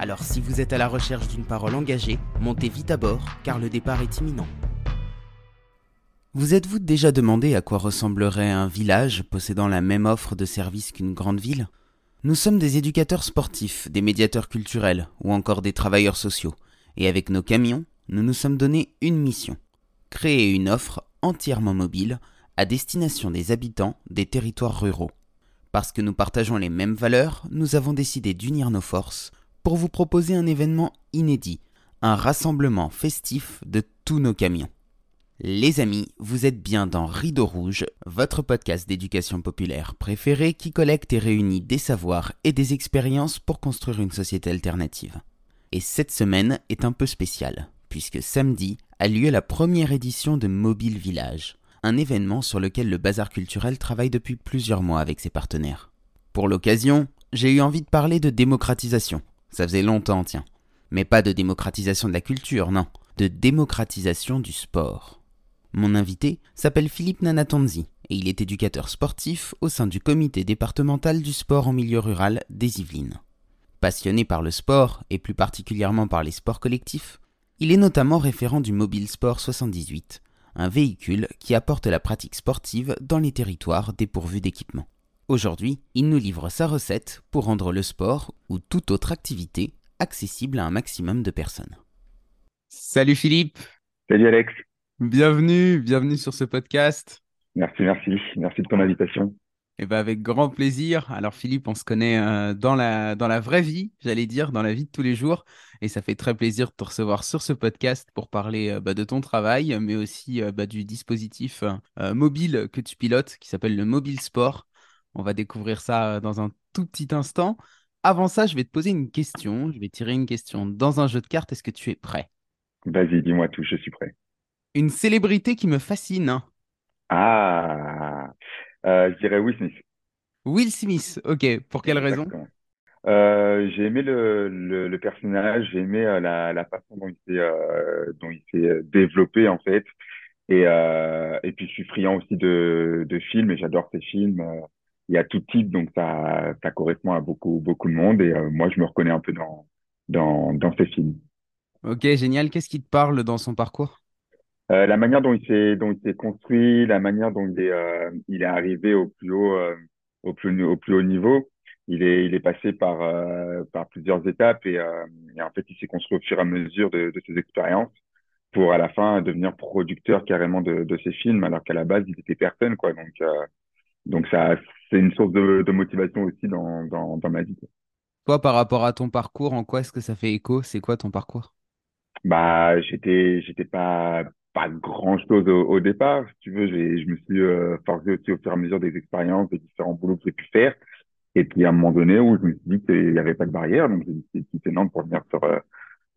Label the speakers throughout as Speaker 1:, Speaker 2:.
Speaker 1: Alors si vous êtes à la recherche d'une parole engagée, montez vite à bord car le départ est imminent. Vous êtes-vous déjà demandé à quoi ressemblerait un village possédant la même offre de services qu'une grande ville? Nous sommes des éducateurs sportifs, des médiateurs culturels ou encore des travailleurs sociaux. Et avec nos camions, nous nous sommes donné une mission. Créer une offre entièrement mobile à destination des habitants des territoires ruraux. Parce que nous partageons les mêmes valeurs, nous avons décidé d'unir nos forces pour vous proposer un événement inédit, un rassemblement festif de tous nos camions. Les amis, vous êtes bien dans Rideau Rouge, votre podcast d'éducation populaire préféré qui collecte et réunit des savoirs et des expériences pour construire une société alternative. Et cette semaine est un peu spéciale, puisque samedi a lieu la première édition de Mobile Village, un événement sur lequel le Bazar culturel travaille depuis plusieurs mois avec ses partenaires. Pour l'occasion, j'ai eu envie de parler de démocratisation, ça faisait longtemps, tiens. Mais pas de démocratisation de la culture, non, de démocratisation du sport. Mon invité s'appelle Philippe Nanatanzi et il est éducateur sportif au sein du comité départemental du sport en milieu rural des Yvelines. Passionné par le sport et plus particulièrement par les sports collectifs, il est notamment référent du Mobile Sport 78, un véhicule qui apporte la pratique sportive dans les territoires dépourvus d'équipement. Aujourd'hui, il nous livre sa recette pour rendre le sport ou toute autre activité accessible à un maximum de personnes. Salut Philippe.
Speaker 2: Salut Alex.
Speaker 1: Bienvenue, bienvenue sur ce podcast.
Speaker 2: Merci, merci, merci de ton invitation.
Speaker 1: Eh ben avec grand plaisir. Alors Philippe, on se connaît euh, dans, la, dans la vraie vie, j'allais dire, dans la vie de tous les jours. Et ça fait très plaisir de te recevoir sur ce podcast pour parler euh, bah, de ton travail, mais aussi euh, bah, du dispositif mobile que tu pilotes qui s'appelle le Mobile Sport. On va découvrir ça euh, dans un tout petit instant. Avant ça, je vais te poser une question. Je vais tirer une question dans un jeu de cartes. Est-ce que tu es prêt?
Speaker 2: Vas-y, dis-moi tout, je suis prêt.
Speaker 1: Une célébrité qui me fascine.
Speaker 2: Ah, euh, je dirais Will Smith.
Speaker 1: Will Smith, ok. Pour quelle raison?
Speaker 2: Euh, J'ai aimé le, personnage, j'ai aimé la, façon dont il s'est développé en fait. Et, et puis je suis friand aussi de, de films et j'adore ces films il y a tout type, donc ça, ça correspond à beaucoup, beaucoup de monde. Et euh, moi, je me reconnais un peu dans, dans, dans ces films.
Speaker 1: Ok, génial. Qu'est-ce qui te parle dans son parcours?
Speaker 2: Euh, La manière dont il s'est, dont il s'est construit, la manière dont il est, euh, il est arrivé au plus haut, au plus, au plus haut niveau. Il est, il est passé par, par plusieurs étapes et, et, en fait, il s'est construit au fur et à mesure de, de ses expériences pour à la fin devenir producteur carrément de, de ses films, alors qu'à la base, il était personne, quoi. Donc, donc ça, c'est une source de, motivation aussi dans, dans, ma vie.
Speaker 1: Toi, par rapport à ton parcours, en quoi est-ce que ça fait écho? C'est quoi ton parcours?
Speaker 2: Bah, j'étais, j'étais pas, pas grand chose au, départ. Si tu veux, je me suis euh, forcé aussi au fur et à mesure des expériences, des différents boulots que j'ai pu faire. Et puis à un moment donné où je me suis dit qu'il n'y avait pas de barrière, donc j'ai décidé de quitter Nantes pour venir sur, euh,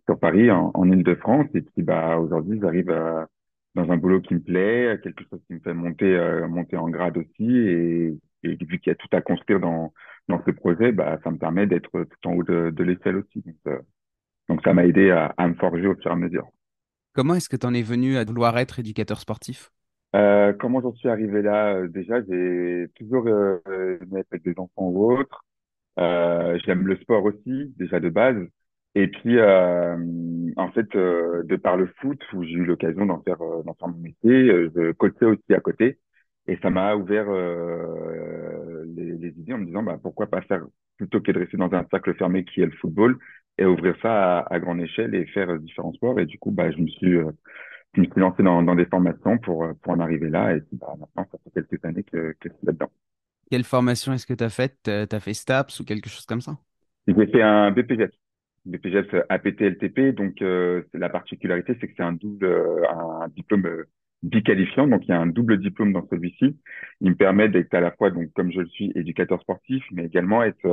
Speaker 2: sur Paris, en, en Ile-de-France. Et puis bah aujourd'hui, j'arrive à dans un boulot qui me plaît, quelque chose qui me fait monter, euh, monter en grade aussi. Et, et vu qu'il y a tout à construire dans, dans ce projet, bah, ça me permet d'être tout en haut de, de l'échelle aussi. Donc, euh, donc ça m'a aidé à, à, me forger au fur et à mesure.
Speaker 1: Comment est-ce que tu en es venu à vouloir être éducateur sportif?
Speaker 2: Euh, Comment j'en suis arrivé là? Euh, Déjà, j'ai toujours aimé avec des enfants ou autres. J'aime le sport aussi, déjà de base. Et puis, euh, en fait, euh, de par le foot, où j'ai eu l'occasion d'en faire, euh, d'en faire mon métier, je coachais aussi à côté. Et ça m'a ouvert les, les, idées en me disant, bah, pourquoi pas faire, plutôt que de rester dans un cercle fermé qui est le football, et ouvrir ça à, à grande échelle et faire différents sports. Et du coup, bah, je me suis, je me suis lancé dans, dans des formations pour, pour en arriver là. Et bah, maintenant, ça fait quelques années que, que je suis là-dedans.
Speaker 1: Quelle formation est-ce que tu as faite? Tu as fait STAPS ou quelque chose comme ça?
Speaker 2: J'ai fait un BPJ. BPGEPS APT-LTP. Donc, euh, la particularité, c'est que c'est un double, euh, un diplôme euh, biqualifiant. Donc, il y a un double diplôme dans celui-ci. Il me permet d'être à la fois, donc, comme je le suis, éducateur sportif, mais également être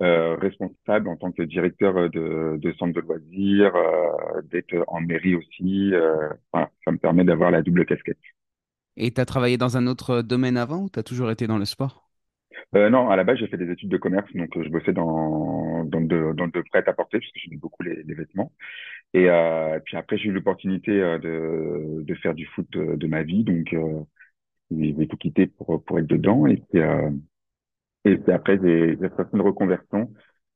Speaker 2: euh, responsable en tant que directeur euh, de, de centre de loisirs, euh, d'être en mairie aussi. euh, voilà, ça me permet d'avoir la double casquette.
Speaker 1: Et tu as travaillé dans un autre domaine avant ou tu as toujours été dans le sport?
Speaker 2: Euh, non, à la base, j'ai fait des études de commerce, donc euh, je bossais dans, dans, de, dans de prêt-à-porter, parce que j'aime beaucoup les, les vêtements. Et euh, puis après, j'ai eu l'opportunité euh, de, de faire du foot de, de ma vie, donc euh, j'ai tout quitté pour, pour être dedans. Et puis, euh, et puis après, j'ai fait une reconversion.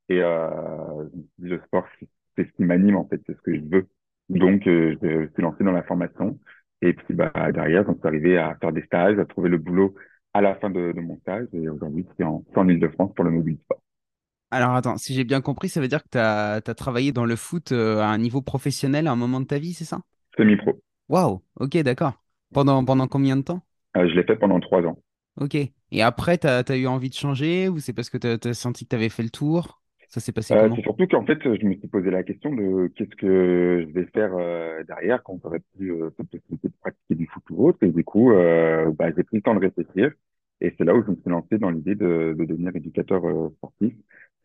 Speaker 2: Et euh, je le sport, c'est ce qui m'anime, en fait, c'est ce que je veux. Donc, euh, je me suis lancé dans la formation. Et puis, bah, derrière, j'en suis arrivé à faire des stages, à trouver le boulot à la fin de, de mon stage. Et aujourd'hui, je suis en, je en Île-de-France pour le mobile sport.
Speaker 1: Alors attends, si j'ai bien compris, ça veut dire que tu as, travaillé dans le foot euh, à un niveau professionnel à un moment de ta vie, c'est ça?
Speaker 2: Semi-pro.
Speaker 1: Waouh, ok, d'accord. Pendant, pendant combien de temps?
Speaker 2: Euh, je l'ai fait pendant trois ans.
Speaker 1: Ok. Et après, tu as, eu envie de changer ou c'est parce que tu as, senti que tu avais fait le tour? Ça s'est passé
Speaker 2: Euh,
Speaker 1: comment?
Speaker 2: c'est surtout qu'en fait, je me suis posé la question de qu'est-ce que je vais faire euh, derrière quand j'aurai plus cette possibilité de pratiquer du foot ou autre. Et du coup, bah, j'ai pris le temps de réfléchir. Et c'est là où je me suis lancé dans l'idée de, de devenir éducateur sportif,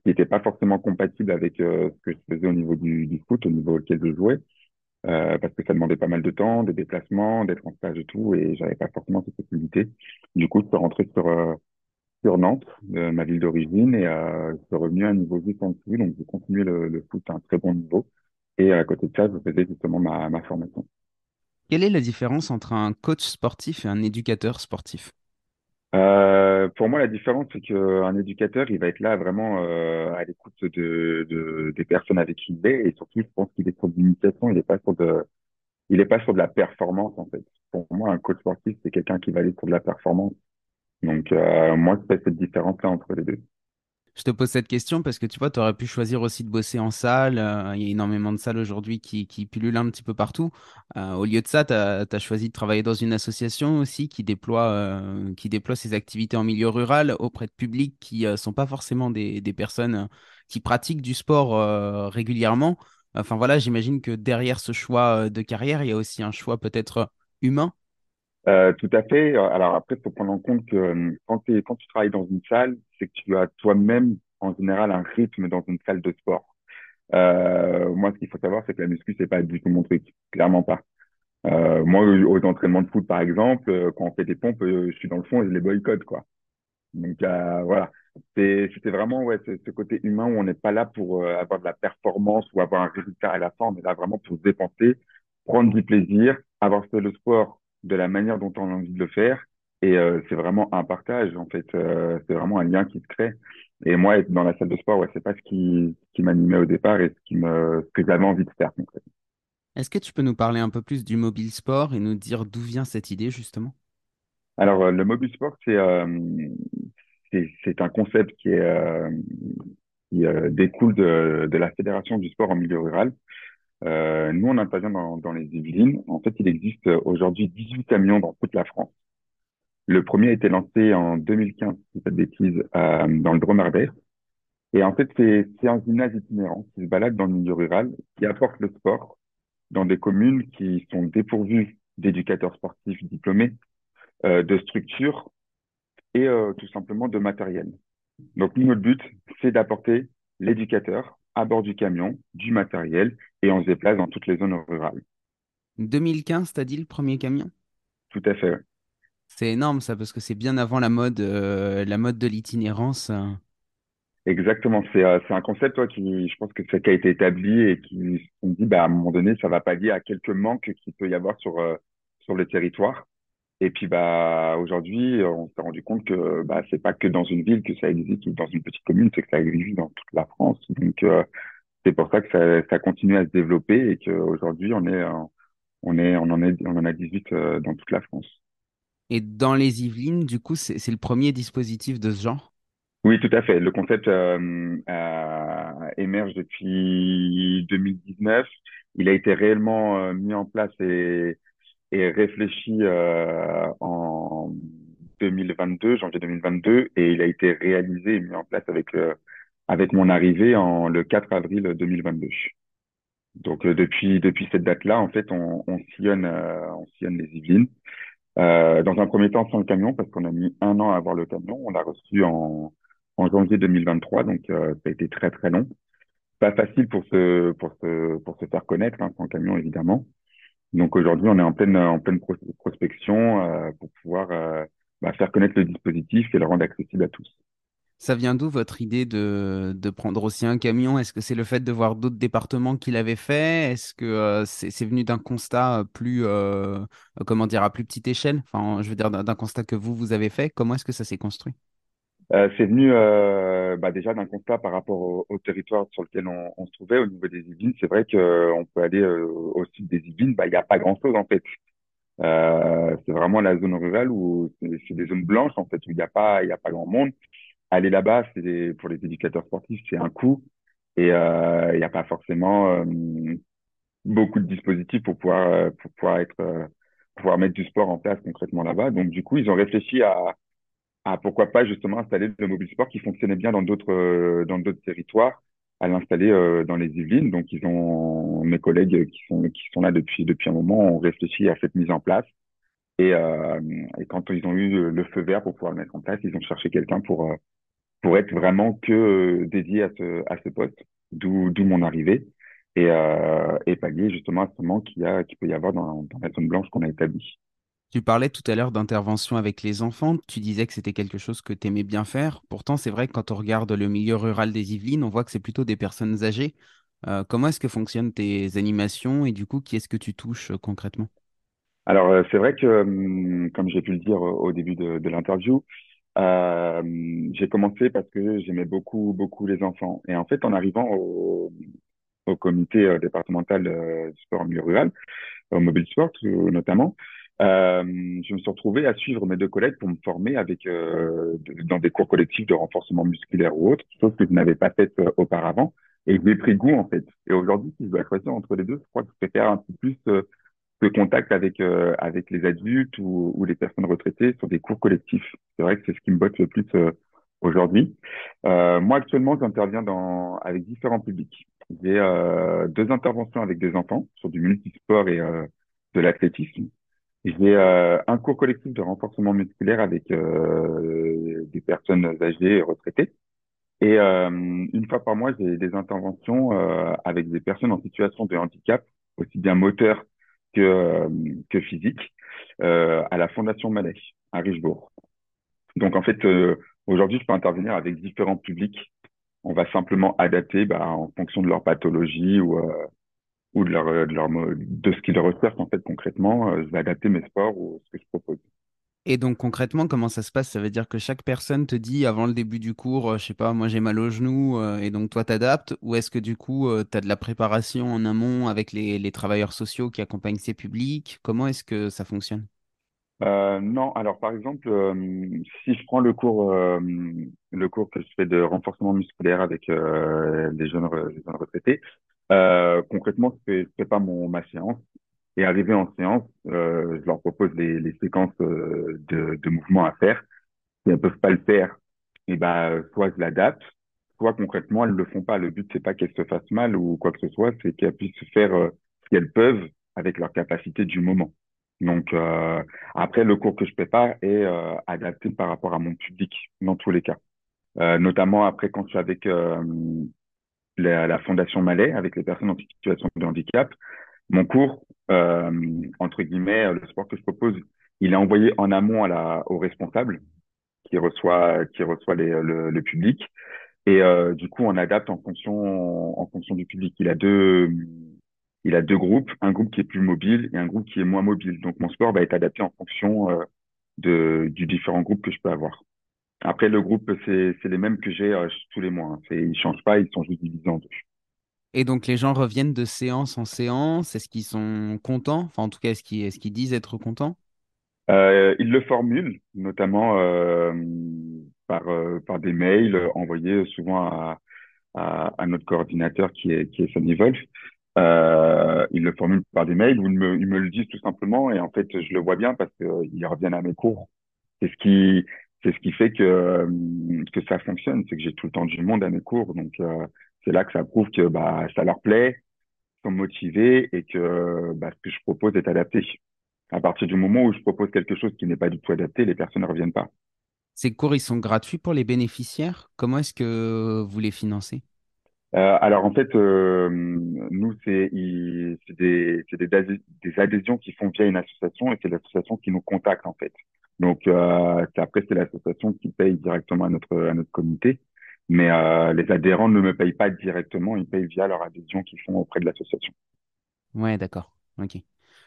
Speaker 2: qui n'était pas forcément compatible avec euh, ce que je faisais au niveau du, foot, au niveau auquel je jouais, euh, parce que ça demandait pas mal de temps, de déplacements, d'être en stage et tout, et j'avais pas forcément cette possibilité. Du coup, je suis rentré sur euh, sur Nantes, ma ville d'origine, et je suis revenu à un niveau juste en dessous, donc j'ai continué le, le foot à un très bon niveau. Et à côté de ça, je faisais justement ma, ma formation.
Speaker 1: Quelle est la différence entre un coach sportif et un éducateur sportif?
Speaker 2: Euh, pour moi, la différence, c'est qu'un éducateur, il va être là vraiment euh, à l'écoute de, de, des personnes avec qui il est, et surtout, je pense qu'il est sur de il n'est pas sur de, il est pas sur de la performance, en fait. Pour moi, un coach sportif, c'est quelqu'un qui va aller sur de la performance. Donc, euh, moi, fais cette différence-là entre les deux.
Speaker 1: Je te pose cette question parce que tu vois, tu aurais pu choisir aussi de bosser en salle. euh, il y a énormément de salles aujourd'hui qui, qui pullulent un petit peu partout. Euh, au lieu de ça, tu as, choisi de travailler dans une association aussi qui déploie, euh, qui déploie ses activités en milieu rural auprès de publics qui ne sont pas forcément des, des personnes qui pratiquent du sport régulièrement. Enfin voilà, j'imagine que derrière ce choix de carrière, il y a aussi un choix peut-être humain.
Speaker 2: Tout à fait. Alors après, il faut prendre en compte que quand, quand tu travailles dans une salle, c'est que tu as toi-même, en général, un rythme dans une salle de sport. Euh, moi, ce qu'il faut savoir, c'est que la muscu, c'est pas du tout mon truc. Clairement pas. Euh, moi, aux entraînements de foot, par exemple, euh, quand on fait des pompes, je suis dans le fond et je les boycotte, quoi. Donc euh, voilà, c'était vraiment ouais, ce, côté humain où on n'est pas là pour avoir de la performance ou avoir un résultat à la fin, on est là vraiment pour se dépenser, prendre du plaisir, avoir fait le sport de la manière dont on a envie de le faire. Et euh, c'est vraiment un partage, en fait, euh, c'est vraiment un lien qui se crée. Et moi, être dans la salle de sport, ouais, c'est pas ce qui, ce qui m'animait au départ et ce qui me, ce que j'avais envie de faire.
Speaker 1: Est-ce que tu peux nous parler un peu plus du mobile sport et nous dire d'où vient cette idée justement?
Speaker 2: Alors, euh, le mobile sport, c'est c'est c'est un concept qui est qui découle de, de la Fédération du sport en milieu rural. Nous, on intervient dans, dans les Yvelines. En fait, il existe aujourd'hui 18 camions dans toute la France. Le premier a été lancé en 2015, si pas de bêtises, euh, dans le Drôme Ardèche. Et en fait, c'est c'est un gymnase itinérant qui se balade dans le milieu rural, qui apporte le sport dans des communes qui sont dépourvues d'éducateurs sportifs diplômés, euh, de structures et euh, tout simplement de matériel. Donc, nous, notre but, c'est d'apporter l'éducateur à bord du camion, du matériel, et on se déplace dans toutes les zones rurales.
Speaker 1: 2015, t'as dit le premier camion?
Speaker 2: Tout à fait.
Speaker 1: C'est énorme ça, parce que c'est bien avant la mode, euh, la mode de l'itinérance.
Speaker 2: Exactement. C'est euh, un concept, toi, qui, je pense que c'est qui a été établi et qui, on dit, bah, à un moment donné, ça va pallier à quelques manques qu'il peut y avoir sur, euh, sur le territoire. Et puis, bah, aujourd'hui, on s'est rendu compte que, bah, c'est pas que dans une ville que ça existe ou dans une petite commune, c'est que ça existe dans toute la France. Donc, euh, c'est pour ça que ça, ça continue à se développer et qu'aujourd'hui, on est, on est, on en est, on en a 18 euh, dans toute la France.
Speaker 1: Et dans les Yvelines, du coup, c'est le premier dispositif de ce genre?
Speaker 2: Oui, tout à fait. Le concept euh, euh, émerge depuis 2019. Il a été réellement euh, mis en place et, réfléchi en 2022, janvier 2022, et il a été réalisé et mis en place avec avec mon arrivée en le 4 avril 2022. Donc depuis depuis cette date-là, en fait, on, on sillonne on sillonne les Yvelines. Euh, dans un premier temps sans le camion parce qu'on a mis un an à avoir le camion. On l'a reçu en, en janvier 2023, donc ça a été très très long. Pas facile pour se pour se pour se faire connaître hein, sans camion évidemment. Donc aujourd'hui, on est en pleine en pleine prospection pour pouvoir bah, faire connaître le dispositif et le rendre accessible à tous.
Speaker 1: Ça vient d'où votre idée de, de, prendre aussi un camion? Est-ce que c'est le fait de voir d'autres départements qui l'avaient fait? Est-ce que euh, c'est venu d'un constat plus, euh, comment dire, à plus petite échelle? Enfin, je veux dire, d'un constat que vous, vous avez fait. Comment est-ce que ça s'est construit?
Speaker 2: Euh, C'est venu bah, déjà d'un constat par rapport au, territoire sur lequel on, se trouvait, au niveau des Yvelines. C'est vrai qu'on peut aller au sud des Yvelines, bah, il n'y a pas grand-chose en fait. c'est vraiment la zone rurale où c'est des zones blanches en fait, où il n'y a, pas, il a pas grand monde aller là-bas, c'est pour les éducateurs sportifs, c'est un coût et euh, il n'y a pas forcément euh, beaucoup de dispositifs pour pouvoir euh, pour pouvoir être pouvoir mettre du sport en place concrètement là-bas. Donc du coup, ils ont réfléchi à pourquoi pas justement installer le mobile sport qui fonctionnait bien dans d'autres dans d'autres territoires, à l'installer dans les Yvelines. Donc ils ont mes collègues qui sont qui sont là depuis depuis un moment ont réfléchi à cette mise en place. Et, et quand ils ont eu le feu vert pour pouvoir le mettre en place, ils ont cherché quelqu'un pour pour être vraiment que euh, dédié à ce, à ce poste, d'où mon arrivée, et, euh, et pallier justement à ce manque qu'il qui peut y avoir dans, dans la zone blanche qu'on a établie.
Speaker 1: Tu parlais tout à l'heure d'intervention avec les enfants. Tu disais que c'était quelque chose que tu aimais bien faire. Pourtant, c'est vrai que quand on regarde le milieu rural des Yvelines, on voit que c'est plutôt des personnes âgées. Euh, comment est-ce que fonctionnent tes animations et du coup, qui est-ce que tu touches concrètement?
Speaker 2: Alors, c'est vrai que, hum, comme j'ai pu le dire au début de, de l'interview, euh, j'ai commencé parce que j'aimais beaucoup, beaucoup les enfants. Et en fait, en arrivant au, au comité euh, départemental euh, du sport en milieu rural, au mobile sport notamment, je me suis retrouvé à suivre mes deux collègues pour me former avec dans des cours collectifs de renforcement musculaire ou autre, chose que je n'avais pas faite auparavant. Et j'ai pris goût en fait. Et aujourd'hui, si je dois choisir entre les deux, je crois que je préfère un peu plus de contact avec euh, avec les adultes ou, ou, les personnes retraitées sur des cours collectifs. C'est vrai que c'est ce qui me botte le plus euh, aujourd'hui. Euh, moi actuellement, j'interviens dans avec différents publics. J'ai euh, deux interventions avec des enfants sur du multisport et de l'athlétisme. J'ai un cours collectif de renforcement musculaire avec des personnes âgées et retraitées. Et une fois par mois, j'ai des interventions avec des personnes en situation de handicap, aussi bien moteur que, euh, que physique euh, à la Fondation Malais à Richebourg. Donc en fait, euh, aujourd'hui, je peux intervenir avec différents publics. On va simplement adapter bah, en fonction de leur pathologie ou leur, de leur de ce qu'ils recherchent en fait concrètement. je vais adapter mes sports ou ce que je propose.
Speaker 1: Et donc concrètement, comment ça se passe? Ça veut dire que chaque personne te dit avant le début du cours, euh, je sais pas, moi j'ai mal au genou, euh, et donc toi t'adaptes Ou est-ce que du coup, euh, tu as de la préparation en amont avec les, travailleurs sociaux qui accompagnent ces publics? Comment est-ce que ça fonctionne?
Speaker 2: Non, alors par exemple, si je prends le cours, le cours que je fais de renforcement musculaire avec les, jeunes, retraités, concrètement, je fais pas mon, ma séance et arrivé en séance, euh, je leur propose les, les séquences euh, de, de, mouvements à faire. Si elles peuvent pas le faire, et eh ben soit je l'adapte, soit concrètement elles le font pas. Le but c'est pas qu'elles se fassent mal ou quoi que ce soit, c'est qu'elles puissent faire euh, ce qu'elles peuvent avec leur capacité du moment. Donc euh, après le cours que je prépare est euh, adapté par rapport à mon public dans tous les cas. notamment après quand je suis avec la, la Fondation Malais, avec les personnes en situation de handicap, mon cours, euh, entre guillemets, le sport que je propose, il est envoyé en amont à la, au responsable qui reçoit, qui reçoit le, le, public. Et euh, du coup, on adapte en fonction, en fonction du public. Il a deux, il a deux groupes, un groupe qui est plus mobile et un groupe qui est moins mobile. Donc, mon sport va être adapté en fonction euh, de, du différent groupe que je peux avoir. Après, le groupe, c'est les mêmes que j'ai euh, tous les mois. Hein. Ils changent pas, ils sont juste divisés en deux.
Speaker 1: Et donc les gens reviennent de séance en séance. Est-ce qu'ils sont contents? Enfin, en tout cas, est-ce qu'ils disent être contents?
Speaker 2: Euh, Ils le formulent, notamment euh, par, euh, par des mails envoyés souvent à, à, notre coordinateur qui est, qui est Sonny Wolf. Ils le formulent par des mails ou ils me, ils me le disent tout simplement. Et en fait, je le vois bien parce qu'ils reviennent à mes cours. C'est ce qui, c'est ce qui fait que, que ça fonctionne. C'est que j'ai tout le temps du monde à mes cours. Donc, c'est là que ça prouve que bah, ça leur plaît, sont motivés et que bah, ce que je propose est adapté. À partir du moment où je propose quelque chose qui n'est pas du tout adapté, les personnes ne reviennent pas.
Speaker 1: Ces cours, ils sont gratuits pour les bénéficiaires? Comment est-ce que vous les financez?
Speaker 2: Euh, alors en fait, euh, nous, c'est des, adhésions qui font via une association et c'est l'association qui nous contacte en fait. Donc euh, après, c'est l'association qui paye directement à notre, à notre comité. Mais euh, les adhérents ne me payent pas directement, ils payent via leur adhésion qu'ils font auprès de l'association.
Speaker 1: Ouais, d'accord.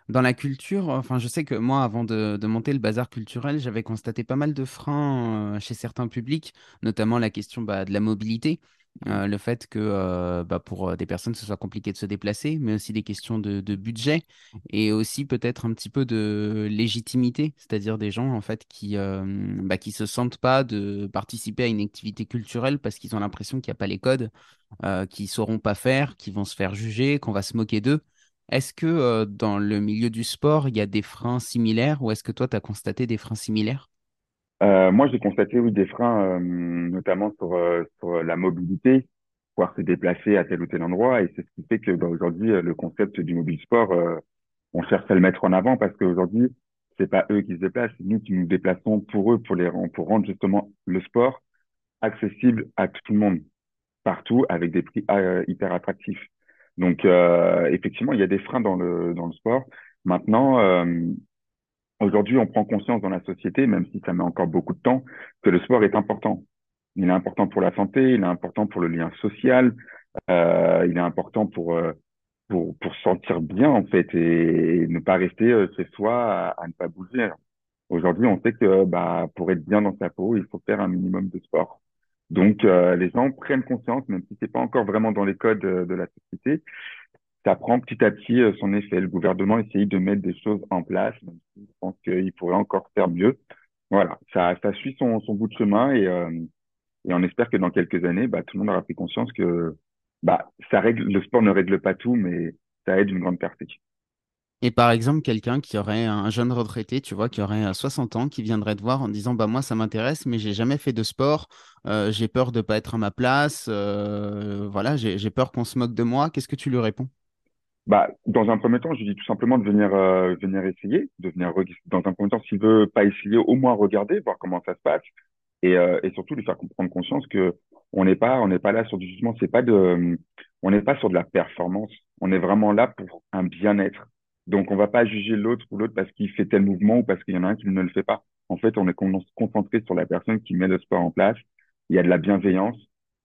Speaker 1: Dans la culture, enfin, je sais que moi, avant de, de monter le bazar culturel, j'avais constaté pas mal de freins euh, chez certains publics, notamment la question bah, de la mobilité, euh, le fait que euh, bah, pour euh, des personnes, ce soit compliqué de se déplacer, mais aussi des questions de, budget et aussi peut-être un petit peu de légitimité, c'est-à-dire des gens en fait qui bah, se sentent pas de participer à une activité culturelle parce qu'ils ont l'impression qu'il n'y a pas les codes, euh, qu'ils sauront pas faire, qu'ils vont se faire juger, qu'on va se moquer d'eux. Est-ce que dans le milieu du sport, il y a des freins similaires ou est-ce que toi, tu as constaté des freins similaires?
Speaker 2: Euh, moi, j'ai constaté, oui, des freins, euh, notamment sur, euh, sur la mobilité, pouvoir se déplacer à tel ou tel endroit. Et c'est ce qui fait que bah, aujourd'hui, le concept du mobile sport, on cherche à le mettre en avant parce qu'aujourd'hui, c'est pas eux qui se déplacent, c'est nous qui nous déplaçons pour eux, pour pour rendre justement le sport accessible à tout le monde, partout, avec des prix hyper attractifs. Donc, effectivement, il y a des freins dans le, dans le sport. Maintenant, Aujourd'hui, on prend conscience dans la société, même si ça met encore beaucoup de temps, que le sport est important. Il est important pour la santé, il est important pour le lien social, euh, il est important pour, euh, pour, pour se sentir bien, en fait, et, ne pas rester euh, chez soi à, ne pas bouger. Aujourd'hui, on sait que bah, pour être bien dans sa peau, il faut faire un minimum de sport. Donc, les gens prennent conscience, même si c'est pas encore vraiment dans les codes de la société, ça prend petit à petit euh, son effet. Le gouvernement essaye de mettre des choses en place, même si je pense qu'il pourrait encore faire mieux. Voilà, ça, suit son, bout de chemin et, euh, et on espère que dans quelques années, bah, tout le monde aura pris conscience que bah, le sport ne règle pas tout, mais ça aide une grande partie.
Speaker 1: Et par exemple, quelqu'un qui aurait un jeune retraité, tu vois, qui aurait euh, 60 ans, qui viendrait te voir en disant, bah moi, ça m'intéresse, mais j'ai jamais fait de sport, euh, j'ai peur de pas être à ma place, euh, voilà, j'ai peur qu'on se moque de moi. Qu'est-ce que tu lui réponds?
Speaker 2: Bah, dans un premier temps, je dis tout simplement de venir, euh, venir essayer, de venir, dans un premier temps, s'il veut pas essayer, au moins regarder, voir comment ça se passe. et, euh, et surtout lui faire comprendre conscience que on n'est pas on n'est pas là sur du jugement c'est pas de on n'est pas sur de la performance on est vraiment là pour un bien-être. Donc on va pas juger l'autre ou l'autre parce qu'il fait tel mouvement ou parce qu'il y en a un qui ne le fait pas. En fait on est con- concentré sur la personne qui met le sport en place. Il y a de la bienveillance.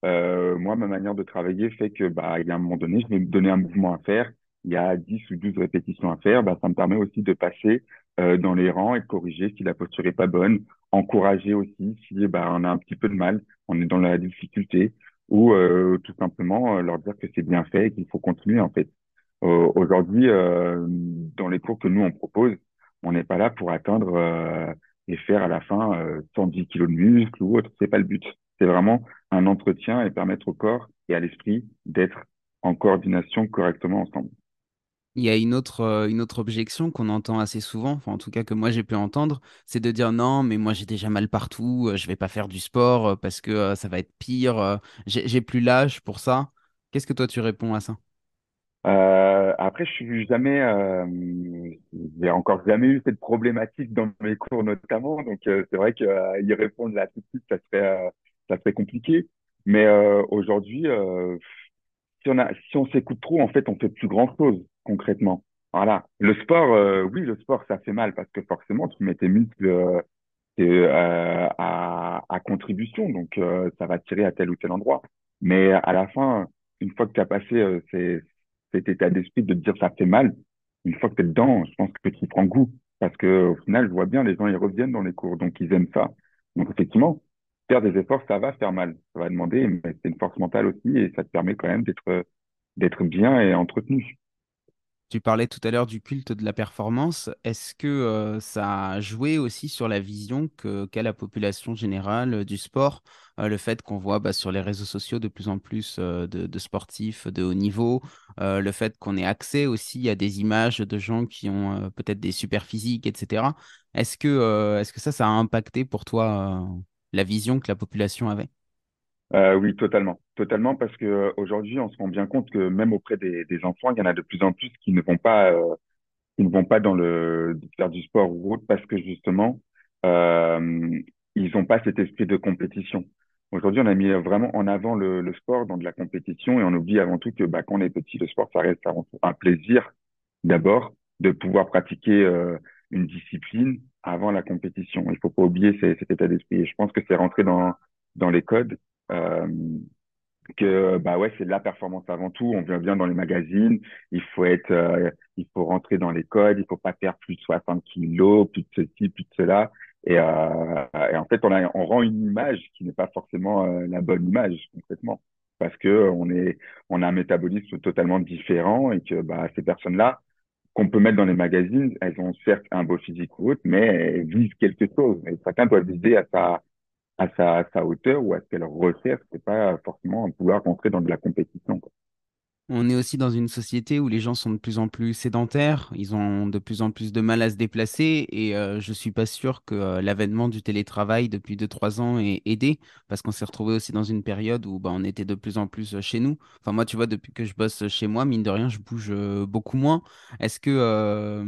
Speaker 2: Euh, moi ma manière de travailler fait que bah il y a un moment donné je vais me donner un mouvement à faire il y a 10 ou 12 répétitions à faire bah ça me permet aussi de passer euh, dans les rangs et de corriger si la posture est pas bonne encourager aussi si bah, on a un petit peu de mal, on est dans la difficulté, ou euh, tout simplement euh, leur dire que c'est bien fait et qu'il faut continuer en fait. Aujourd'hui, euh, dans les cours que nous on propose, on n'est pas là pour atteindre euh, et faire à la fin euh, 110 kilos de muscles ou autre. C'est pas le but. C'est vraiment un entretien et permettre au corps et à l'esprit d'être en coordination correctement ensemble.
Speaker 1: Il y a une autre, euh, une autre objection qu'on entend assez souvent, enfin en tout cas que moi j'ai pu entendre, c'est de dire non, mais moi j'ai déjà mal partout, euh, je vais pas faire du sport euh, parce que euh, ça va être pire, j'ai plus l'âge pour ça. Qu'est-ce que toi tu réponds à ça?
Speaker 2: Après, je suis jamais, j'ai encore jamais eu cette problématique dans mes cours notamment, donc c'est vrai que euh, y répondre là tout de suite, ça serait, ça serait compliqué. Mais aujourd'hui, si on a, si on s'écoute trop, en fait, on fait plus grand-chose concrètement. Voilà. Le sport, euh, oui, le sport, ça fait mal parce que forcément, tu mets tes muscles euh, euh, à, à contribution, donc ça va tirer à tel ou tel endroit. Mais à la fin, une fois que tu as passé cet état d'esprit de te dire ça fait mal, une fois que tu es dedans, je pense que tu prends goût. Parce que au final, je vois bien, les gens, ils reviennent dans les cours, donc ils aiment ça. Donc effectivement, faire des efforts, ça va faire mal. Ça va demander, mais c'est une force mentale aussi et ça te permet quand même d'être bien et entretenu.
Speaker 1: Tu parlais tout à l'heure du culte de la performance. Est-ce que euh, ça a joué aussi sur la vision qu'a la population générale euh, du sport? Euh, le fait qu'on voit bah, sur les réseaux sociaux de plus en plus de, sportifs de haut niveau, le fait qu'on ait accès aussi à des images de gens qui ont peut-être des super physiques, etc. Est-ce que, ça, a impacté pour toi la vision que la population avait?
Speaker 2: Euh, oui, totalement. Totalement, parce que euh, aujourd'hui, on se rend bien compte que même auprès des, des enfants, il y en a de plus en plus qui ne vont pas, euh, qui ne vont pas dans le faire du sport ou autre, parce que justement, euh, ils n'ont pas cet esprit de compétition. Aujourd'hui, on a mis vraiment en avant le, le, sport dans de la compétition et on oublie avant tout que bah, quand on est petit, le sport, ça reste un plaisir d'abord de pouvoir pratiquer euh, une discipline avant la compétition. Il faut pas oublier cet état d'esprit. Et je pense que c'est rentré dans, dans les codes. Euh, que bah ouais c'est la performance avant tout. On vient bien dans les magazines. Il faut être euh, il faut rentrer dans les codes. Il faut pas perdre plus de 60 kilos plus de ceci plus de cela. Et, euh, en fait on rend une image qui n'est pas forcément la bonne image concrètement parce que on est on a un métabolisme totalement différent et que bah ces personnes là qu'on peut mettre dans les magazines elles ont certes un beau physique ou autre mais elles visent quelque chose. Et chacun doit viser à sa à sa, sa hauteur ou à ce qu'elle recherche, c'est pas forcément vouloir rentrer dans de la compétition. Quoi.
Speaker 1: On est aussi dans une société où les gens sont de plus en plus sédentaires, ils ont de plus en plus de mal à se déplacer et euh, je suis pas sûr que euh, l'avènement du télétravail depuis 2-3 ans ait aidé parce qu'on s'est retrouvé aussi dans une période où bah, on était de plus en plus euh, chez nous. Enfin moi tu vois depuis que je bosse chez moi, mine de rien, je bouge beaucoup moins. Est-ce que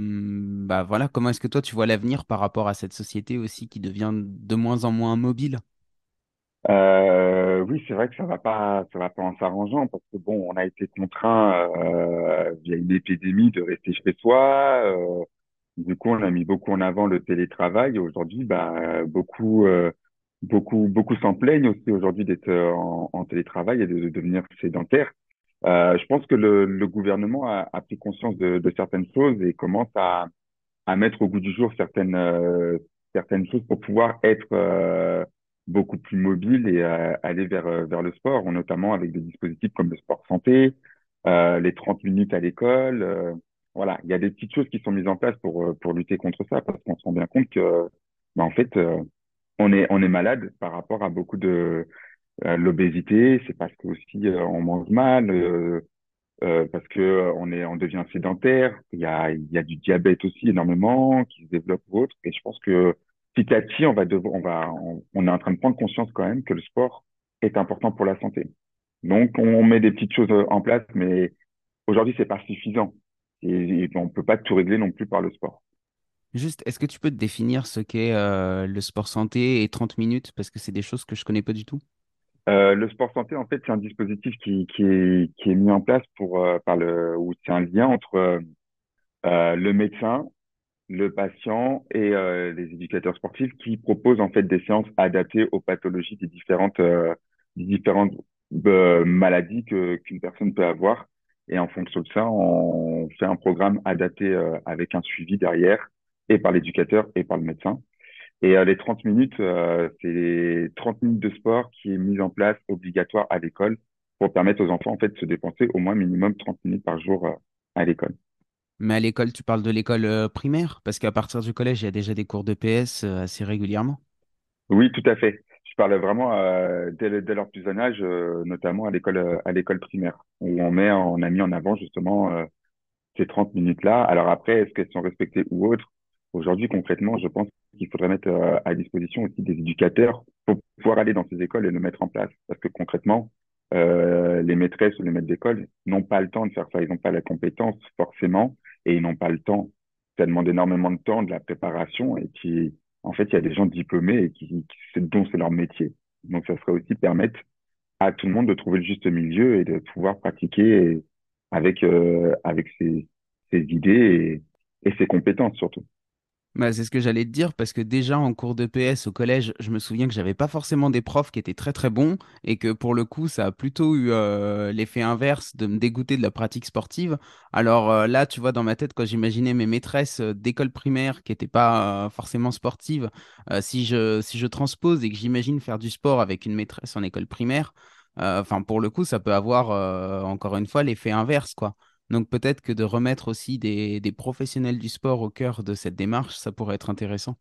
Speaker 1: bah voilà, comment est-ce que toi tu vois l'avenir par rapport à cette société aussi qui devient de moins en moins mobile?
Speaker 2: Euh, oui, c'est vrai que ça va pas, ça va pas en s'arrangeant parce que bon, on a été contraint euh, via une épidémie de rester chez soi. Euh, du coup, on a mis beaucoup en avant le télétravail. Et aujourd'hui, bah, beaucoup, euh, beaucoup, beaucoup s'en plaignent aussi aujourd'hui d'être en, en, télétravail et de, de devenir sédentaire. Euh, je pense que le, le gouvernement a, a, pris conscience de, de, certaines choses et commence à, à mettre au goût du jour certaines, euh, certaines choses pour pouvoir être euh, beaucoup plus mobile et euh, aller vers, euh, vers le sport, notamment avec des dispositifs comme le sport santé, euh, les 30 minutes à l'école. Euh, voilà, il y a des petites choses qui sont mises en place pour, euh, pour lutter contre ça parce qu'on se rend bien compte que, bah, en fait, on est, on est malade par rapport à beaucoup de l'obésité. C'est parce que aussi on mange mal, parce que on est, on devient sédentaire. Il y a, il y a du diabète aussi énormément qui se développe ou autre. Et je pense que petit à petit, on va devoir, on va, on, on, est en train de prendre conscience quand même que le sport est important pour la santé. Donc, on met des petites choses en place, mais aujourd'hui, c'est pas suffisant. Et, et on peut pas tout régler non plus par le sport.
Speaker 1: Juste, est-ce que tu peux te définir ce qu'est euh, le sport santé et 30 minutes? Parce que c'est des choses que je connais pas du tout.
Speaker 2: Euh, le sport santé, en fait, c'est un dispositif qui, qui, est, qui est mis en place pour, euh, par le, où c'est un lien entre euh, le médecin, le patient et euh, les éducateurs sportifs qui proposent en fait des séances adaptées aux pathologies des différentes, euh, différentes euh, maladies que qu'une personne peut avoir. Et en fonction de ça, on fait un programme adapté avec un suivi derrière, et par l'éducateur et par le médecin. Et les 30 minutes, c'est 30 minutes de sport qui est mise en place obligatoire à l'école pour permettre aux enfants en fait de se dépenser au moins minimum 30 minutes par jour à l'école.
Speaker 1: Mais à l'école, tu parles de l'école euh, primaire? Parce qu'à partir du collège, il y a déjà des cours de PS euh, assez régulièrement.
Speaker 2: Oui, tout à fait. Je parle vraiment euh, dès, leur plus jeune âge, notamment à l'école à l'école primaire, où on met, on a mis en avant justement ces 30 minutes-là. Alors après, est-ce qu'elles sont respectées ou autres? Aujourd'hui, concrètement, je pense qu'il faudrait mettre à disposition aussi des éducateurs pour pouvoir aller dans ces écoles et le mettre en place. Parce que concrètement, les maîtresses ou les maîtres d'école n'ont pas le temps de faire ça. Ils n'ont pas la compétence forcément et ils n'ont pas le temps. Ça demande énormément de temps, de la préparation, et qui, en fait, il y a des gens diplômés et qui, qui dont c'est leur métier. Donc, ça serait aussi permettre à tout le monde de trouver le juste milieu et de pouvoir pratiquer avec euh, avec ses, idées et ses compétences surtout.
Speaker 1: Bah, c'est ce que j'allais te dire parce que déjà en cours de PS au collège, je me souviens que j'avais pas forcément des profs qui étaient très très bons et que pour le coup, ça a plutôt eu euh, l'effet inverse de me dégoûter de la pratique sportive. Alors euh, là, tu vois, dans ma tête, quand j'imaginais mes maîtresses euh, d'école primaire qui n'étaient pas forcément sportives, si je, si je transpose et que j'imagine faire du sport avec une maîtresse en école primaire, enfin pour le coup, ça peut avoir encore une fois l'effet inverse, quoi. Donc peut-être que de remettre aussi des, professionnels du sport au cœur de cette démarche, ça pourrait être intéressant.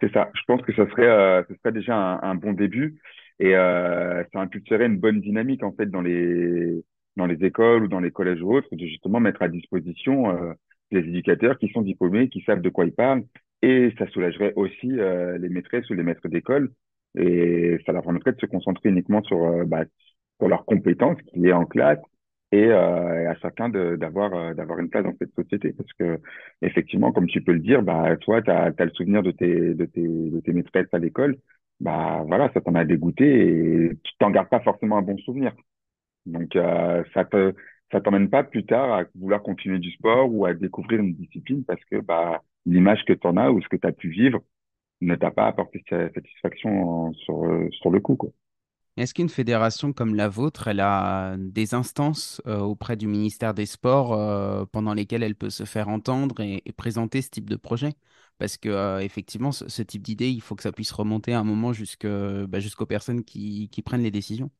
Speaker 2: C'est ça. Je pense que ça serait, euh, déjà un, bon début et euh, ça impulserait une bonne dynamique en fait dans les dans les écoles ou dans les collèges ou autres de justement mettre à disposition euh, des éducateurs qui sont diplômés, qui savent de quoi ils parlent et ça soulagerait aussi euh, les maîtresses ou les maîtres d'école et ça leur permettrait de se concentrer uniquement sur bah, leurs compétences qui est en classe et, euh, à chacun d'avoir euh, d'avoir une place dans cette société parce que effectivement comme tu peux le dire bah toi tu as, le souvenir de tes de tes de tes maîtresses à l'école bah voilà, ça t'en a dégoûté et tu t'en gardes pas forcément un bon souvenir. Donc euh, ça te ça t'emmène pas plus tard à vouloir continuer du sport ou à découvrir une discipline parce que bah l'image que tu en as ou ce que tu as pu vivre ne t'a pas apporté satisfaction sur, sur le coup, quoi.
Speaker 1: Est-ce qu'une fédération comme la vôtre, elle a des instances euh, auprès du ministère des Sports euh, pendant lesquelles elle peut se faire entendre et, présenter ce type de projet? Parce que euh, effectivement, ce, type d'idée, il faut que ça puisse remonter à un moment bah, jusqu'aux personnes qui, prennent les décisions.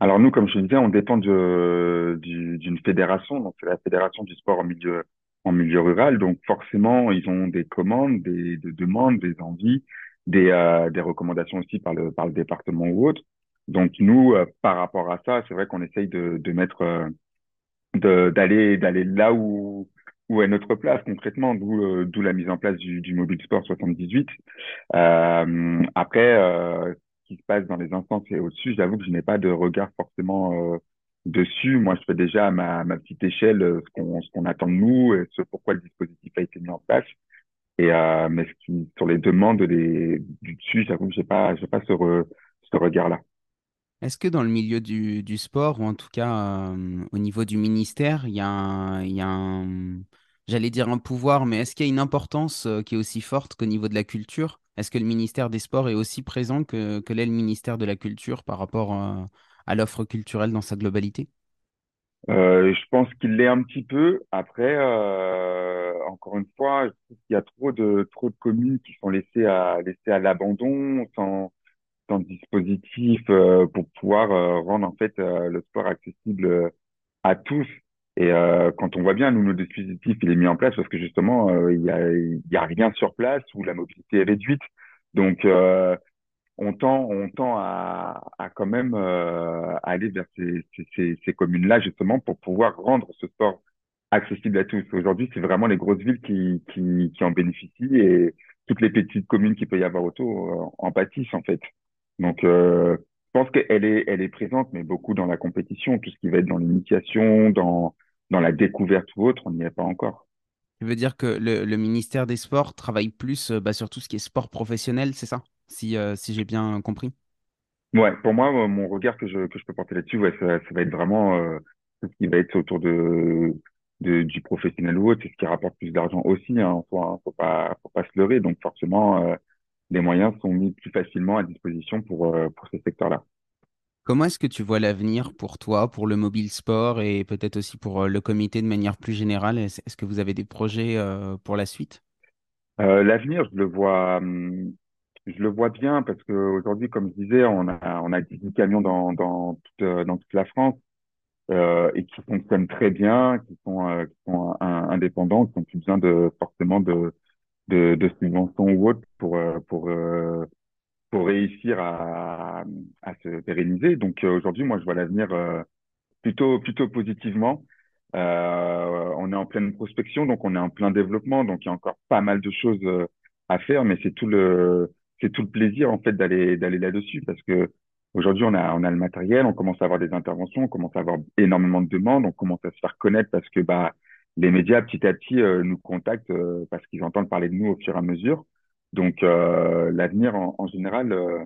Speaker 2: Alors nous, comme je disais, on dépend d'une fédération, donc c'est la fédération du sport en milieu, rural. Donc forcément, ils ont des commandes, des, des demandes, des envies, des, des recommandations aussi par le département ou autre. Donc nous, euh, par rapport à ça, c'est vrai qu'on essaye de, de mettre, euh, d'aller, d'aller là où, où est notre place concrètement, d'où, euh, d'où la mise en place du, du Mobile Sport 78. Euh, après, ce qui se passe dans les instances et au-dessus, j'avoue que je n'ai pas de regard forcément dessus. Moi, je fais déjà à ma, ma petite échelle ce qu'on, ce qu'on attend de nous et ce pourquoi le dispositif a été mis en place. Et mais ce qui, sur les demandes des, du dessus, j'avoue que j'ai pas, j'ai pas ce, ce regard-là.
Speaker 1: Est-ce que dans le milieu du, du sport, ou en tout cas euh, au niveau du ministère, il y a un, j'allais dire un pouvoir, mais est-ce qu'il y a une importance euh, qui est aussi forte qu'au niveau de la culture? Est-ce que le ministère des Sports est aussi présent que, que l'est le ministère de la Culture par rapport euh, à l'offre culturelle dans sa globalité?
Speaker 2: Je pense qu'il l'est un petit peu. Après, encore une fois, je trouve qu'il y a trop de trop de communes qui sont laissées à laissées à l'abandon, sans sans dispositif euh, pour pouvoir euh, rendre en fait euh, le sport accessible euh, à tous. Et quand on voit bien, nous, notre dispositif, il est mis en place parce que justement, il y a, y a rien sur place où la mobilité est réduite. Donc, on tend, on tend à, à quand même aller vers ces, ces, ces communes-là justement pour pouvoir rendre ce sport accessible à tous. Aujourd'hui, c'est vraiment les grosses villes qui, qui, qui en bénéficient et toutes les petites communes qu'il peut y avoir autour en pâtissent en fait. Donc, euh, je pense qu'elle est, elle est présente, mais beaucoup dans la compétition, tout ce qui va être dans l'initiation, dans, dans la découverte ou autre, on n'y est pas encore.
Speaker 1: Tu veux dire que le, le ministère des Sports travaille plus euh, bah, sur tout ce qui est sport professionnel, c'est ça? Si, euh, si j'ai bien compris.
Speaker 2: Ouais, pour moi, mon regard que je, que je peux porter là-dessus, ouais, ça, ça va être vraiment euh, tout ce qui va être autour de, de, du professionnel ou autre, c'est ce qui rapporte plus d'argent aussi, hein, en soi, hein, faut pas, faut pas se leurrer. Donc forcément, les moyens sont mis plus facilement à disposition pour, euh, pour ces secteurs-là.
Speaker 1: Comment est-ce que tu vois l'avenir pour toi, pour le mobile sport et peut-être aussi pour euh, le comité de manière plus générale? Est-ce que vous avez des projets euh, pour la suite?
Speaker 2: Euh, l'avenir, je le vois, hum, je le vois bien parce qu'aujourd'hui, comme je disais, on a, on a 18 camions dans, dans, toute, dans toute la France euh, et qui fonctionnent très bien, qui sont, qui sont indépendants, qui n'ont plus besoin de forcément de, de, de subventions ou autres pour, pour, pour réussir à, à se pérenniser. Donc euh, aujourd'hui, moi, je vois l'avenir euh, plutôt plutôt positivement. Euh, on est en pleine prospection, donc on est en plein développement, donc il y a encore pas mal de choses à faire, mais c'est tout le c'est tout le plaisir en fait d'aller d'aller là-dessus parce que aujourd'hui on a on a le matériel, on commence à avoir des interventions, on commence à avoir énormément de demandes, on commence à se faire connaître parce que bah les médias petit à petit nous contactent parce qu'ils entendent parler de nous au fur et à mesure. Donc euh, l'avenir en, en général, euh,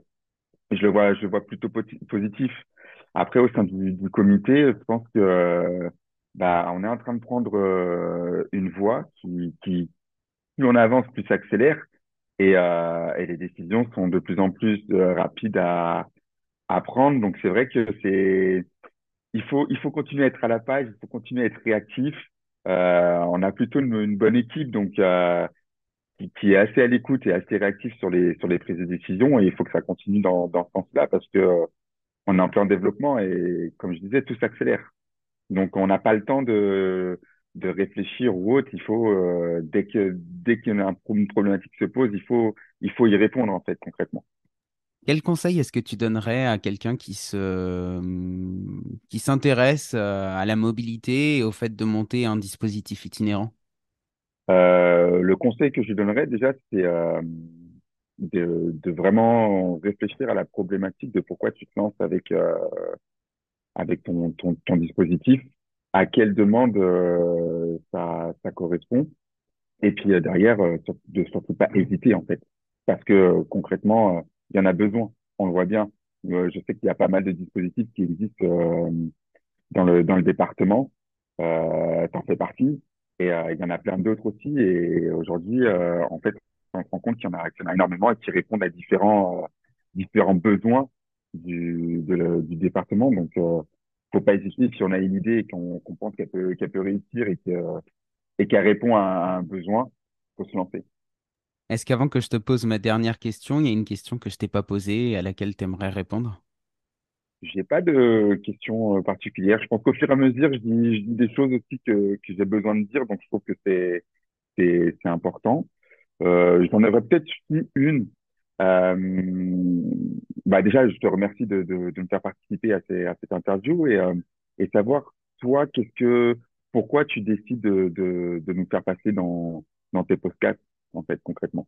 Speaker 2: je le vois, je le vois plutôt positif. Après au sein du, du comité, je pense que euh, bah on est en train de prendre euh, une voie qui, qui plus on avance, plus s'accélère et, euh, et les décisions sont de plus en plus rapides à, à prendre. Donc c'est vrai que c'est il faut il faut continuer à être à la page, il faut continuer à être réactif. On a plutôt une, bonne équipe, donc qui, est assez à l'écoute et assez réactif sur les sur les prises de décision et il faut que ça continue dans, dans ce sens-là parce que euh, on est en plein développement et comme je disais tout s'accélère. Donc on n'a pas le temps de de réfléchir ou autre. Il faut euh, dès que dès qu'il y a une problématique qui se pose il faut il faut y répondre en fait concrètement
Speaker 1: quel conseil est-ce que tu donnerais à quelqu'un qui se qui s'intéresse euh, à la mobilité et au fait de monter un dispositif itinérant?
Speaker 2: Euh, le conseil que je donnerais déjà, c'est euh, de, vraiment réfléchir à la problématique de pourquoi tu te lances avec avec ton, ton, dispositif, à quelle demande ça, ça correspond, et puis derrière, de surtout pas hésiter en fait, parce que concrètement, il y en a besoin. On le voit bien. Euh, je sais qu'il y a pas mal de dispositifs qui existent euh, dans le dans le département. Euh, T'en fais partie. Et euh, il y en a plein d'autres aussi. Et aujourd'hui, euh, en fait, on se rend compte qu'il y en a, énormément et qui répondent à différents différents besoins du du département. Donc, euh, faut pas hésiter si on a une idée et qu'on qu'on pense qu'elle peut qu'elle peut réussir et que et qu'elle répond à un besoin, faut se lancer.
Speaker 1: Est-ce qu'avant que je te pose ma dernière question, il y a une question que je t'ai pas posée et à laquelle tu aimerais répondre?
Speaker 2: J'ai pas de questions euh, particulières. Je pense qu'au fur et à mesure, je dis, je dis des choses aussi que, j'ai besoin de dire, donc je trouve que c'est important. Euh, j'en aurais peut-être une. Euh, bah déjà, je te remercie de, me faire participer à, cette interview et, savoir, toi, qu'est-ce que, pourquoi tu décides de, nous faire passer dans tes podcasts, en fait, concrètement.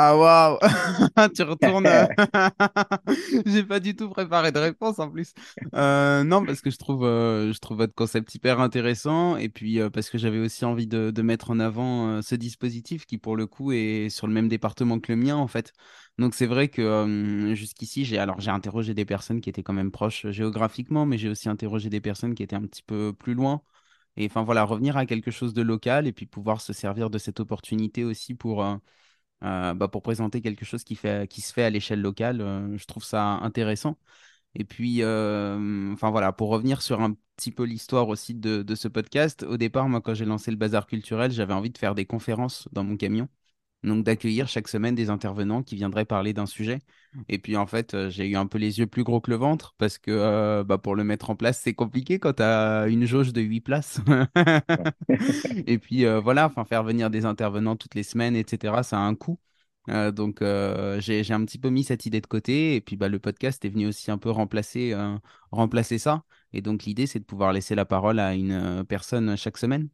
Speaker 1: Ah waouh! Tu retournes. euh, J'ai pas du tout préparé de réponse en plus. Euh, non, parce que je trouve, euh, je trouve votre concept hyper intéressant et puis parce que j'avais aussi envie de, de mettre en avant ce dispositif qui pour le coup est sur le même département que le mien en fait. Donc c'est vrai que jusqu'ici j'ai alors j'ai interrogé des personnes qui étaient quand même proches géographiquement, mais j'ai aussi interrogé des personnes qui étaient un petit peu plus loin. Et enfin voilà, revenir à quelque chose de local et puis pouvoir se servir de cette opportunité aussi pour euh, euh, bah, pour présenter quelque chose qui fait, qui se fait à l'échelle locale. euh, je trouve ça intéressant. Et puis, enfin voilà, pour revenir sur un petit peu l'histoire aussi de, de ce podcast, au départ, moi, quand j'ai lancé le Bazar culturel, j'avais envie de faire des conférences dans mon camion. Donc, d'accueillir chaque semaine des intervenants qui viendraient parler d'un sujet. Et puis, en fait, euh, j'ai eu un peu les yeux plus gros que le ventre parce que euh, bah, pour le mettre en place, c'est compliqué quand tu as une jauge de 8 places. Et puis euh, voilà, enfin faire venir des intervenants toutes les semaines, etc., ça a un coût. Euh, donc j'ai, un petit peu mis cette idée de côté. Et puis bah, le podcast est venu aussi un peu remplacer, remplacer ça. Et donc l'idée, c'est de pouvoir laisser la parole à une personne chaque semaine.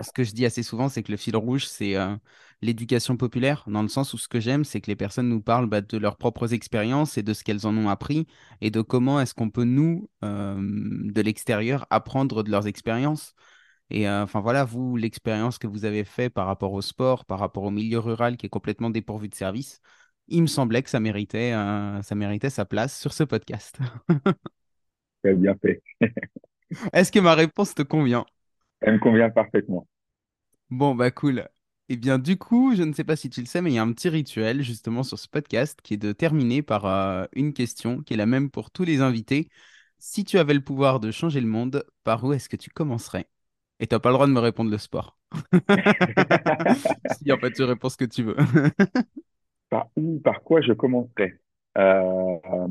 Speaker 1: Ce que je dis assez souvent, c'est que le fil rouge, c'est euh, l'éducation populaire, dans le sens où ce que j'aime, c'est que les personnes nous parlent bah, de leurs propres expériences et de ce qu'elles en ont appris, et de comment est-ce qu'on peut, nous, euh, de l'extérieur, apprendre de leurs expériences. Et euh, enfin voilà, vous, l'expérience que vous avez fait par rapport au sport, par rapport au milieu rural qui est complètement dépourvu de services, il me semblait que ça méritait, euh, ça méritait sa place sur ce podcast.
Speaker 2: Très bien fait.
Speaker 1: Est-ce que ma réponse te convient?
Speaker 2: Elle me convient parfaitement.
Speaker 1: Bon, bah cool. Eh bien, du coup, je ne sais pas si tu le sais, mais il y a un petit rituel justement sur ce podcast qui est de terminer par euh, une question qui est la même pour tous les invités. Si tu avais le pouvoir de changer le monde, par où est-ce que tu commencerais? Et tu n'as pas le droit de me répondre le sport. Si, en fait, tu réponds ce que tu veux.
Speaker 2: Par où, par quoi je commencerai? Euh, euh,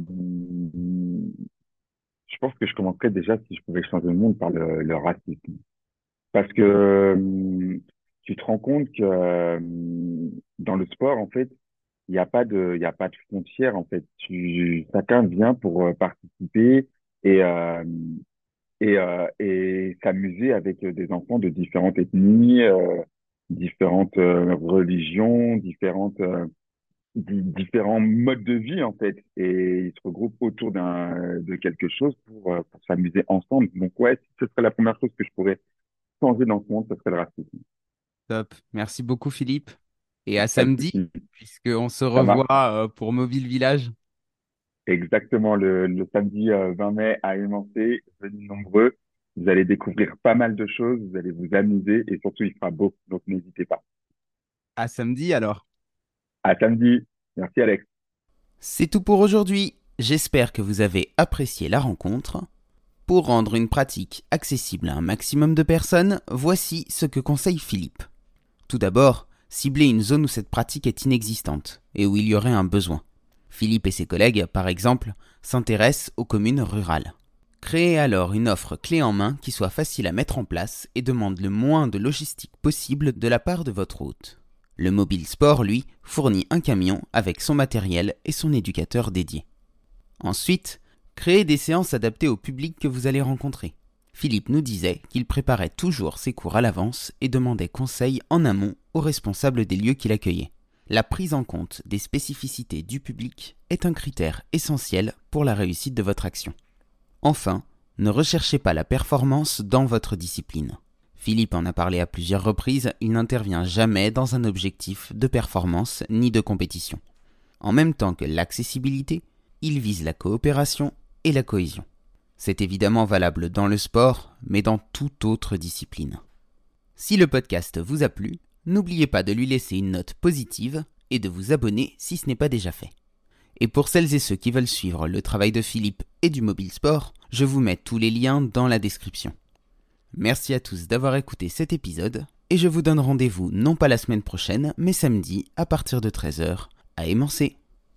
Speaker 2: je pense que je commencerais déjà si je pouvais changer le monde par le, le racisme. Parce que euh, tu te rends compte que euh, dans le sport, en fait, il n'y a pas de, il a pas de frontières, en fait. Chacun vient pour euh, participer et, euh, et, euh, et s'amuser avec des enfants de différentes ethnies, différentes religions, différentes, di- différents modes de vie, en fait. Et ils se regroupent autour d'un, de quelque chose pour, pour s'amuser ensemble. Donc, ouais, ce serait la première chose que je pourrais changer dans ce monde, ce serait le racisme.
Speaker 1: Top. Merci beaucoup, Philippe. Et à samedi, puisqu'on se revoit euh, pour Mobile Village.
Speaker 2: Exactement, le, le samedi euh, 20 mai à Émancé, venez nombreux. Vous allez découvrir pas mal de choses, vous allez vous amuser et surtout il fera beau, donc n'hésitez pas.
Speaker 1: À samedi alors.
Speaker 2: À samedi. Merci Alex.
Speaker 1: C'est tout pour aujourd'hui. J'espère que vous avez apprécié la rencontre. Pour rendre une pratique accessible à un maximum de personnes, voici ce que conseille Philippe. Tout d'abord, ciblez une zone où cette pratique est inexistante et où il y aurait un besoin. Philippe et ses collègues, par exemple, s'intéressent aux communes rurales. Créez alors une offre clé en main qui soit facile à mettre en place et demande le moins de logistique possible de la part de votre hôte. Le mobile sport, lui, fournit un camion avec son matériel et son éducateur dédié. Ensuite, créez des séances adaptées au public que vous allez rencontrer. Philippe nous disait qu'il préparait toujours ses cours à l'avance et demandait conseil en amont aux responsables des lieux qu'il accueillait. La prise en compte des spécificités du public est un critère essentiel pour la réussite de votre action. Enfin, ne recherchez pas la performance dans votre discipline. Philippe en a parlé à plusieurs reprises, il n'intervient jamais dans un objectif de performance ni de compétition. En même temps que l'accessibilité, il vise la coopération la cohésion. C'est évidemment valable dans le sport, mais dans toute autre discipline. Si le podcast vous a plu, n'oubliez pas de lui laisser une note positive et de vous abonner si ce n'est pas déjà fait. Et pour celles et ceux qui veulent suivre le travail de Philippe et du mobile sport, je vous mets tous les liens dans la description. Merci à tous d'avoir écouté cet épisode, et je vous donne rendez-vous non pas la semaine prochaine, mais samedi à partir de 13h à Émancé.